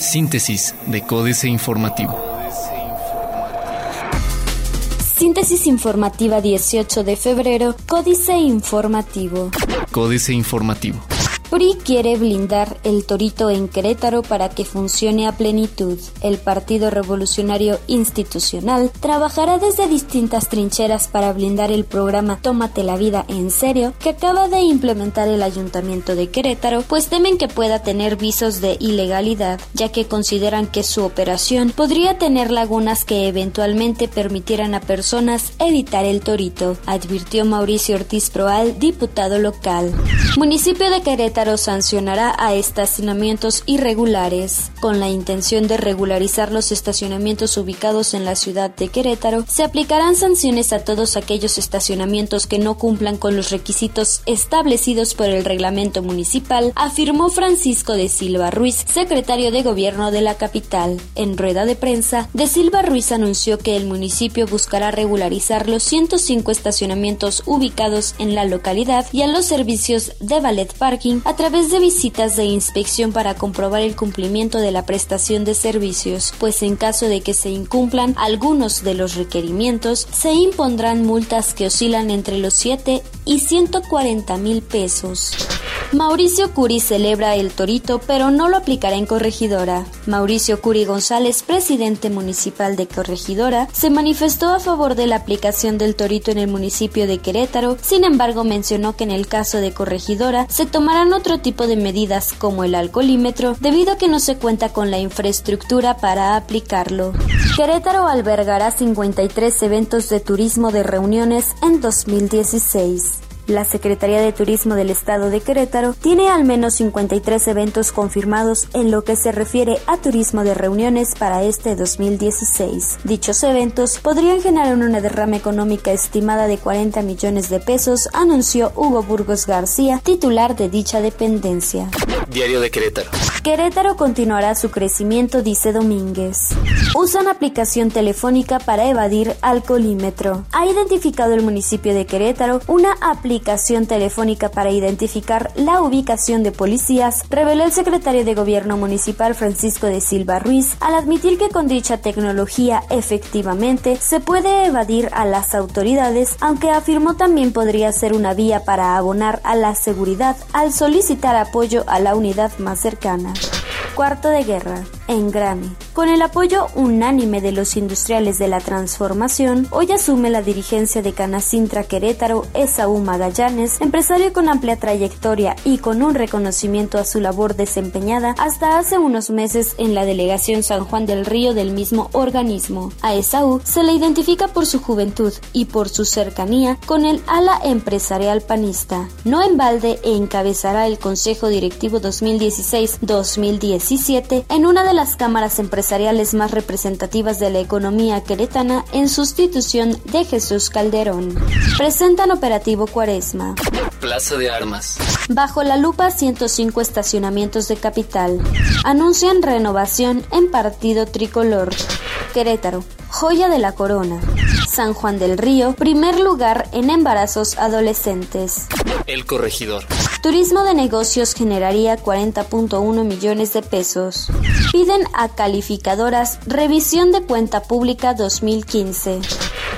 Síntesis de Códice Informativo. Síntesis informativa 18 de febrero, Códice Informativo. Códice Informativo. PRI quiere blindar el Torito en Querétaro para que funcione a plenitud. El Partido Revolucionario Institucional trabajará desde distintas trincheras para blindar el programa Tómate la vida en serio que acaba de implementar el Ayuntamiento de Querétaro, pues temen que pueda tener visos de ilegalidad, ya que consideran que su operación podría tener lagunas que eventualmente permitieran a personas evitar el Torito, advirtió Mauricio Ortiz Proal, diputado local. Municipio de Querétaro sancionará a estacionamientos irregulares. Con la intención de regularizar los estacionamientos ubicados en la ciudad de Querétaro, se aplicarán sanciones a todos aquellos estacionamientos que no cumplan con los requisitos establecidos por el reglamento municipal, afirmó Francisco de Silva Ruiz, secretario de Gobierno de la capital. En rueda de prensa, de Silva Ruiz anunció que el municipio buscará regularizar los 105 estacionamientos ubicados en la localidad y a los servicios de ballet parking a través de visitas de inspección para comprobar el cumplimiento de la prestación de servicios, pues en caso de que se incumplan algunos de los requerimientos, se impondrán multas que oscilan entre los 7 y 140 mil pesos. Mauricio Curi celebra el torito, pero no lo aplicará en Corregidora. Mauricio Curi González, presidente municipal de Corregidora, se manifestó a favor de la aplicación del torito en el municipio de Querétaro, sin embargo mencionó que en el caso de Corregidora se tomarán otro tipo de medidas como el alcoholímetro debido a que no se cuenta con la infraestructura para aplicarlo. Querétaro albergará 53 eventos de turismo de reuniones en 2016. La Secretaría de Turismo del Estado de Querétaro tiene al menos 53 eventos confirmados en lo que se refiere a turismo de reuniones para este 2016. Dichos eventos podrían generar una derrama económica estimada de 40 millones de pesos, anunció Hugo Burgos García, titular de dicha dependencia. Diario de Querétaro. Querétaro continuará su crecimiento, dice Domínguez. Usan aplicación telefónica para evadir alcoholímetro. Ha identificado el municipio de Querétaro una aplicación telefónica para identificar la ubicación de policías, reveló el secretario de Gobierno Municipal Francisco de Silva Ruiz al admitir que con dicha tecnología efectivamente se puede evadir a las autoridades, aunque afirmó también podría ser una vía para abonar a la seguridad al solicitar apoyo a la unidad más cercana. Cuarto de guerra, en Grami. Con el apoyo unánime de los industriales de la transformación, hoy asume la dirigencia de Canacintra Querétaro Esaú Magallanes, empresario con amplia trayectoria y con un reconocimiento a su labor desempeñada hasta hace unos meses en la delegación San Juan del Río del mismo organismo. A Esaú se le identifica por su juventud y por su cercanía con el ala empresarial panista. No en balde encabezará el Consejo Directivo 2016-2017 en una de las cámaras empresariales más representativas de la economía queretana en sustitución de Jesús Calderón. Presentan operativo Cuaresma. Plaza de Armas. Bajo la lupa 105 estacionamientos de capital. Anuncian renovación en partido tricolor. Querétaro, joya de la corona. San Juan del Río, primer lugar en embarazos adolescentes. El corregidor. Turismo de negocios generaría 40.1 millones de pesos. Piden a calificadoras revisión de cuenta pública 2015.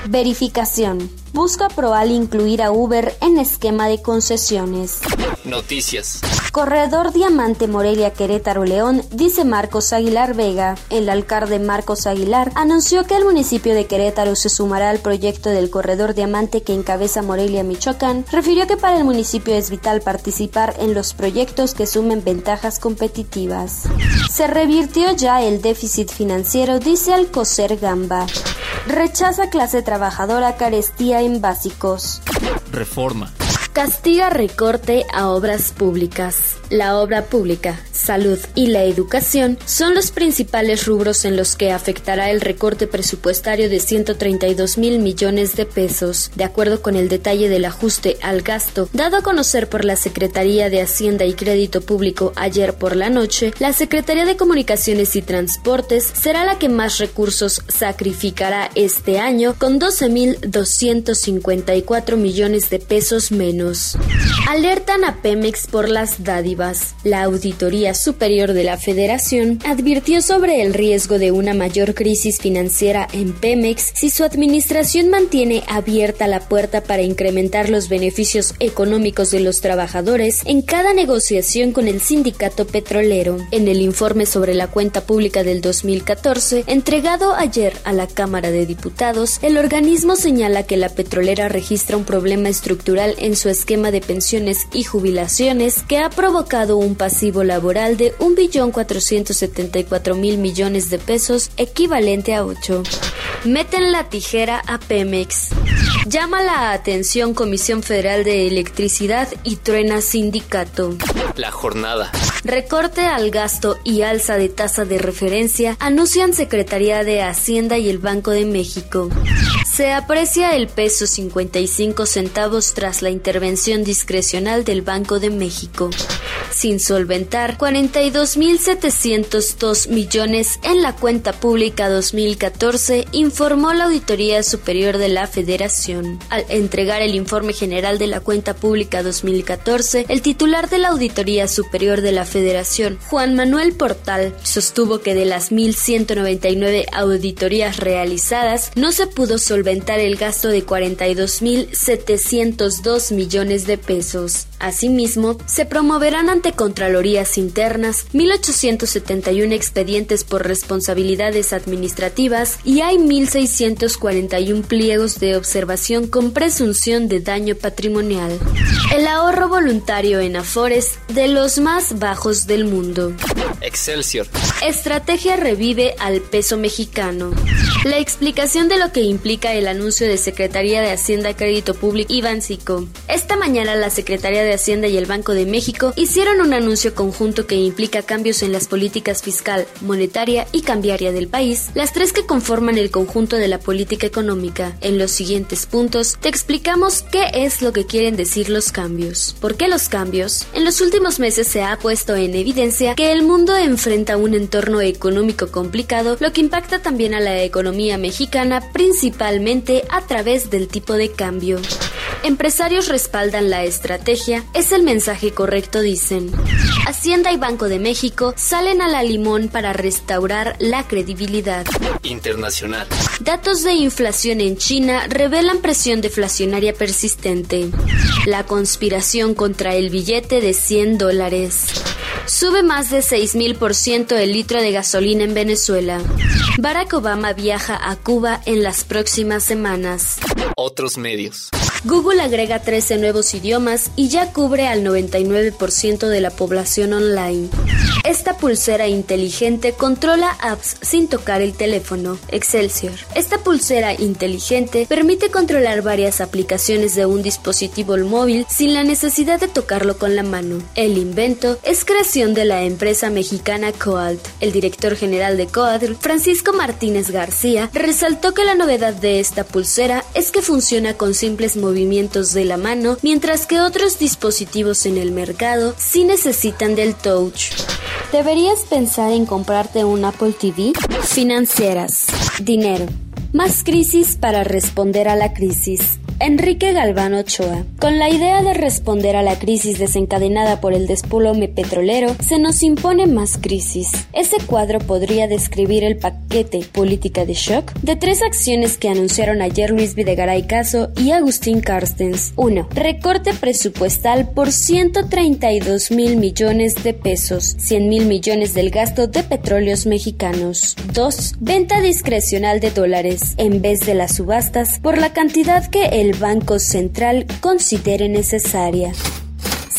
Verificación. Busca Proal incluir a Uber en esquema de concesiones. Noticias. Corredor Diamante Morelia Querétaro León, dice Marcos Aguilar Vega. El alcalde Marcos Aguilar anunció que el municipio de Querétaro se sumará al proyecto del Corredor Diamante que encabeza Morelia Michoacán. Refirió que para el municipio es vital participar en los proyectos que sumen ventajas competitivas. Se revirtió ya el déficit financiero, dice Alcocer Gamba. Rechaza clase trabajadora carestía en básicos. Reforma. Castiga recorte a obras públicas. La obra pública, salud y la educación son los principales rubros en los que afectará el recorte presupuestario de 132 mil millones de pesos, de acuerdo con el detalle del ajuste al gasto dado a conocer por la Secretaría de Hacienda y Crédito Público ayer por la noche. La Secretaría de Comunicaciones y Transportes será la que más recursos sacrificará este año con 12 mil 254 millones de pesos menos Alertan a Pemex por las dádivas. La Auditoría Superior de la Federación advirtió sobre el riesgo de una mayor crisis financiera en Pemex si su administración mantiene abierta la puerta para incrementar los beneficios económicos de los trabajadores en cada negociación con el sindicato petrolero. En el informe sobre la cuenta pública del 2014, entregado ayer a la Cámara de Diputados, el organismo señala que la petrolera registra un problema estructural en su esquema de pensiones y jubilaciones que ha provocado un pasivo laboral de 1.474.000 millones de pesos, equivalente a 8. Meten la tijera a Pemex. Llama la atención Comisión Federal de Electricidad y truena sindicato. La jornada. Recorte al gasto y alza de tasa de referencia anuncian Secretaría de Hacienda y el Banco de México. Se aprecia el peso 55 centavos tras la intervención discrecional del Banco de México. Sin solventar 42.702 millones en la cuenta pública 2014, informó la Auditoría Superior de la Federación. Al entregar el informe general de la cuenta pública 2014, el titular de la Auditoría Superior de la Federación, Juan Manuel Portal, sostuvo que de las 1.199 auditorías realizadas, no se pudo solventar el gasto de 42.702 millones de pesos. Asimismo, se promoverán ante Contralorías Internas 1.871 expedientes por responsabilidades administrativas y hay 1.641 pliegos de observación con presunción de daño patrimonial. El ahorro voluntario en Afores de los más bajos del mundo. Excelsior. Estrategia revive al peso mexicano. La explicación de lo que implica el anuncio de Secretaría de Hacienda Crédito Público y Bancico. Esta mañana la Secretaría de Hacienda y el Banco de México hicieron un anuncio conjunto que implica cambios en las políticas fiscal, monetaria y cambiaria del país, las tres que conforman el conjunto de la política económica. En los siguientes puntos te explicamos qué es lo que quieren decir los cambios. ¿Por qué los cambios? En los últimos meses se ha puesto en evidencia que el mundo enfrenta un entorno económico complicado, lo que impacta también a la economía mexicana principalmente a través del tipo de cambio. Empresarios respaldan la estrategia, es el mensaje correcto, dicen. Hacienda y Banco de México salen a la limón para restaurar la credibilidad. Internacional. Datos de inflación en China revelan presión deflacionaria persistente. La conspiración contra el billete de 100 dólares. Sube más de 6.000% el litro de gasolina en Venezuela. Barack Obama viaja a Cuba en las próximas semanas. Otros medios. Google agrega 13 nuevos idiomas y ya cubre al 99% de la población online. Esta pulsera inteligente controla apps sin tocar el teléfono. Excelsior. Esta pulsera inteligente permite controlar varias aplicaciones de un dispositivo móvil sin la necesidad de tocarlo con la mano. El invento es creación de la empresa mexicana Coalt. El director general de Coalt, Francisco Martínez García, resaltó que la novedad de esta pulsera es que funciona con simples movimientos de la mano, mientras que otros dispositivos en el mercado sí necesitan del touch. ¿Deberías pensar en comprarte un Apple TV? Financieras. Dinero. Más crisis para responder a la crisis. Enrique Galván Ochoa. Con la idea de responder a la crisis desencadenada por el despolome petrolero, se nos impone más crisis. Ese cuadro podría describir el paquete política de shock de tres acciones que anunciaron ayer Luis Videgaray Caso y Agustín Carstens. 1. Recorte presupuestal por 132 mil millones de pesos, 100 mil millones del gasto de petróleos mexicanos. 2. Venta discrecional de dólares, en vez de las subastas, por la cantidad que el Banco Central considere necesaria.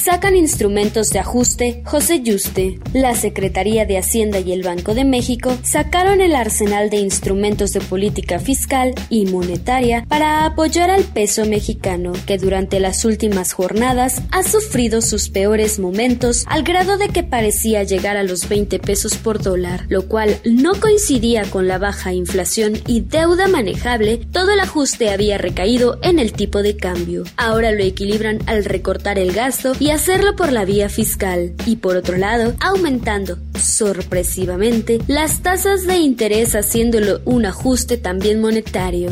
Sacan instrumentos de ajuste José Yuste. La Secretaría de Hacienda y el Banco de México sacaron el arsenal de instrumentos de política fiscal y monetaria para apoyar al peso mexicano, que durante las últimas jornadas ha sufrido sus peores momentos al grado de que parecía llegar a los 20 pesos por dólar, lo cual no coincidía con la baja inflación y deuda manejable, todo el ajuste había recaído en el tipo de cambio. Ahora lo equilibran al recortar el gasto y hacerlo por la vía fiscal y por otro lado aumentando sorpresivamente las tasas de interés haciéndolo un ajuste también monetario.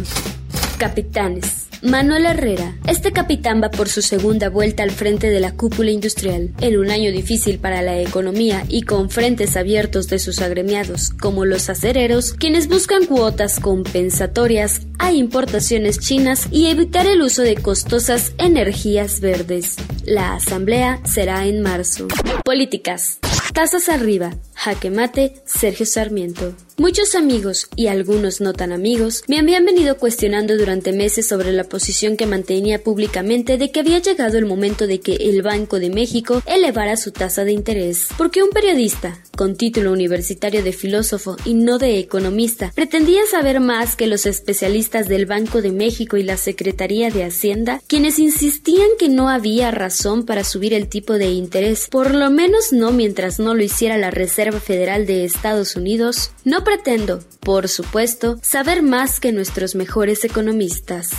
Capitanes. Manuel Herrera. Este capitán va por su segunda vuelta al frente de la cúpula industrial, en un año difícil para la economía y con frentes abiertos de sus agremiados, como los acereros, quienes buscan cuotas compensatorias a importaciones chinas y evitar el uso de costosas energías verdes. La asamblea será en marzo. Políticas. Tasas arriba. Jaque mate. Sergio Sarmiento. Muchos amigos y algunos no tan amigos me habían venido cuestionando durante meses sobre la posición que mantenía públicamente de que había llegado el momento de que el Banco de México elevara su tasa de interés. Porque un periodista, con título universitario de filósofo y no de economista, pretendía saber más que los especialistas del Banco de México y la Secretaría de Hacienda, quienes insistían que no había razón para subir el tipo de interés, por lo menos no mientras no lo hiciera la Reserva Federal de Estados Unidos, no pretendo, por supuesto, saber más que nuestros mejores economistas.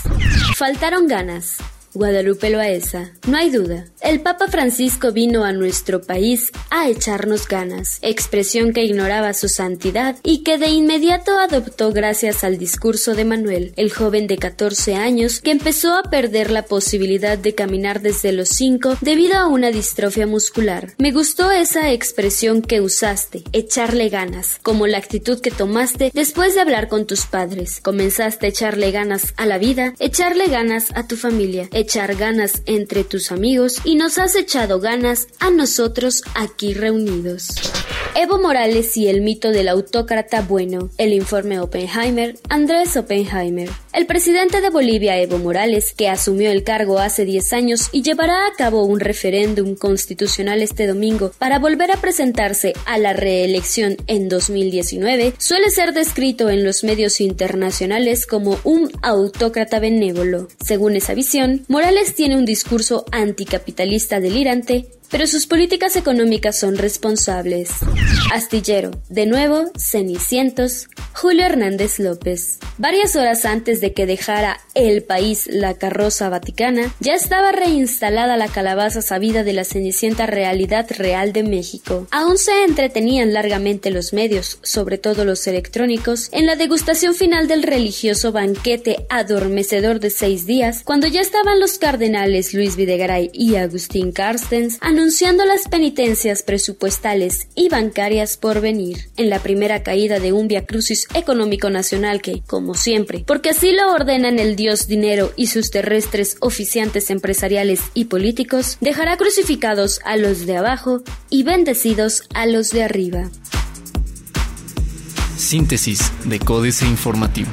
Faltaron ganas. Guadalupe Loaesa. No hay duda. El Papa Francisco vino a nuestro país a echarnos ganas, expresión que ignoraba su santidad y que de inmediato adoptó gracias al discurso de Manuel, el joven de 14 años que empezó a perder la posibilidad de caminar desde los 5 debido a una distrofia muscular. Me gustó esa expresión que usaste, echarle ganas, como la actitud que tomaste después de hablar con tus padres. Comenzaste a echarle ganas a la vida, echarle ganas a tu familia, echar ganas entre tus amigos y nos has echado ganas a nosotros aquí reunidos. Evo Morales y el mito del autócrata bueno. El informe Oppenheimer, Andrés Oppenheimer. El presidente de Bolivia, Evo Morales, que asumió el cargo hace 10 años y llevará a cabo un referéndum constitucional este domingo para volver a presentarse a la reelección en 2019, suele ser descrito en los medios internacionales como un autócrata benévolo. Según esa visión, Morales tiene un discurso anticapitalista delirante pero sus políticas económicas son responsables. Astillero, de nuevo, Cenicientos, Julio Hernández López. Varias horas antes de que dejara el país la carroza vaticana, ya estaba reinstalada la calabaza sabida de la cenicienta realidad real de México. Aún se entretenían largamente los medios, sobre todo los electrónicos, en la degustación final del religioso banquete adormecedor de seis días, cuando ya estaban los cardenales Luis Videgaray y Agustín Carstens anunciando las penitencias presupuestales y bancarias por venir, en la primera caída de un Via Crucis económico nacional que, como siempre, porque así lo ordenan el dios dinero y sus terrestres oficiantes empresariales y políticos, dejará crucificados a los de abajo y bendecidos a los de arriba. Síntesis de Códice Informativo.